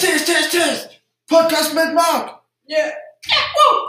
Test, test, test, test. Podcast mit Marc. Yeah.